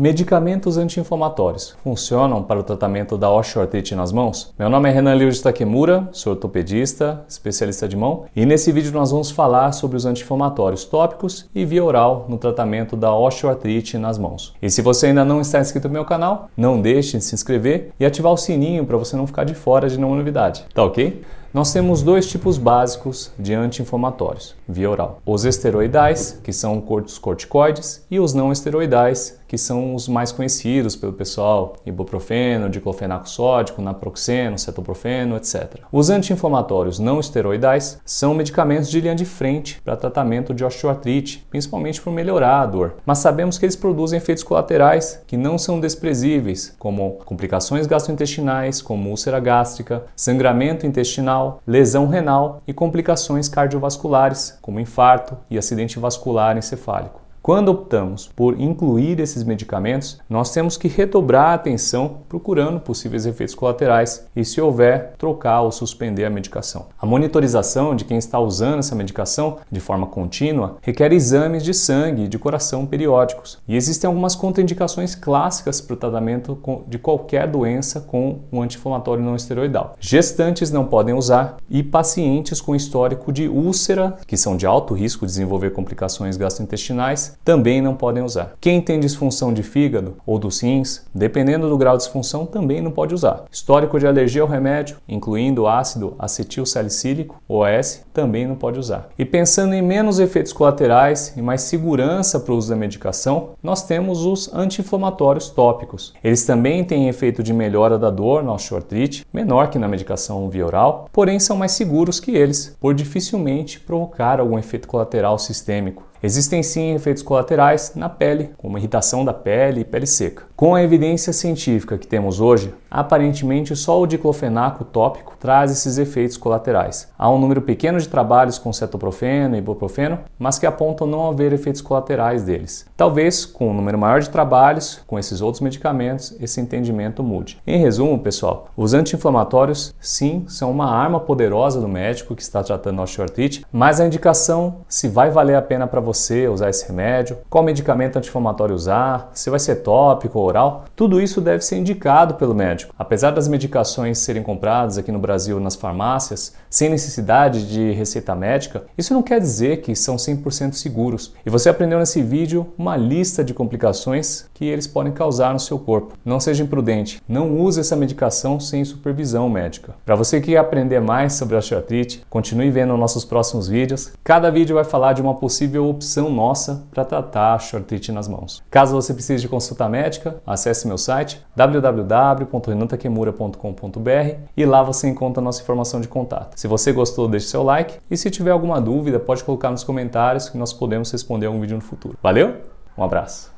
Medicamentos anti-inflamatórios funcionam para o tratamento da osteoartrite nas mãos? Meu nome é Renan Lewis Takemura, sou ortopedista, especialista de mão, e nesse vídeo nós vamos falar sobre os anti-inflamatórios tópicos e via oral no tratamento da osteoartrite nas mãos. E se você ainda não está inscrito no meu canal, não deixe de se inscrever e ativar o sininho para você não ficar de fora de nenhuma novidade, tá ok? Nós temos dois tipos básicos de anti-inflamatórios via oral: os esteroidais, que são os corticoides, e os não esteroidais, que são os mais conhecidos pelo pessoal: ibuprofeno, diclofenaco sódico, naproxeno, cetoprofeno, etc. Os anti-inflamatórios não esteroidais são medicamentos de linha de frente para tratamento de osteoartrite, principalmente para melhorar a dor. Mas sabemos que eles produzem efeitos colaterais que não são desprezíveis, como complicações gastrointestinais, como úlcera gástrica, sangramento intestinal renal, lesão renal e complicações cardiovasculares, como infarto e acidente vascular encefálico. Quando optamos por incluir esses medicamentos, nós temos que redobrar a atenção procurando possíveis efeitos colaterais e, se houver, trocar ou suspender a medicação. A monitorização de quem está usando essa medicação de forma contínua requer exames de sangue e de coração periódicos. E existem algumas contraindicações clássicas para o tratamento de qualquer doença com um anti-inflamatório não esteroidal. Gestantes não podem usar e pacientes com histórico de úlcera, que são de alto risco de desenvolver complicações gastrointestinais, também não podem usar. Quem tem disfunção de fígado ou dos rins, dependendo do grau de disfunção, também não pode usar. Histórico de alergia ao remédio, incluindo ácido acetil salicílico, OAS, também não pode usar. E pensando em menos efeitos colaterais e mais segurança para o uso da medicação, nós temos os anti-inflamatórios tópicos. Eles também têm efeito de melhora da dor na osteoartrite, menor que na medicação via oral, porém são mais seguros que eles, por dificilmente provocar algum efeito colateral sistêmico. Existem sim efeitos colaterais na pele, como irritação da pele e pele seca. Com a evidência científica que temos hoje, aparentemente só o diclofenaco tópico traz esses efeitos colaterais. Há um número pequeno de trabalhos com cetoprofeno e ibuprofeno, mas que apontam não haver efeitos colaterais deles. Talvez com um número maior de trabalhos com esses outros medicamentos, esse entendimento mude. Em resumo, pessoal, os anti-inflamatórios sim são uma arma poderosa do médico que está tratando osteoartrite, mas a indicação se vai valer a pena para você usar esse remédio, qual medicamento anti-inflamatório usar, se vai ser tópico oral, tudo isso deve ser indicado pelo médico. Apesar das medicações serem compradas aqui no Brasil nas farmácias, sem necessidade de receita médica, isso não quer dizer que são 100% seguros. E você aprendeu nesse vídeo uma lista de complicações que eles podem causar no seu corpo. Não seja imprudente, não use essa medicação sem supervisão médica. Para você que quer aprender mais sobre a osteoartrite, continue vendo nossos próximos vídeos. Cada vídeo vai falar de uma possível opção nossa para tratar a osteoartrite nas mãos. Caso você precise de consulta médica, acesse meu site www.renantakemura.com.br e lá você encontra nossa informação de contato. Se você gostou, deixe seu like e se tiver alguma dúvida, pode colocar nos comentários que nós podemos responder um vídeo no futuro. Valeu? Um abraço!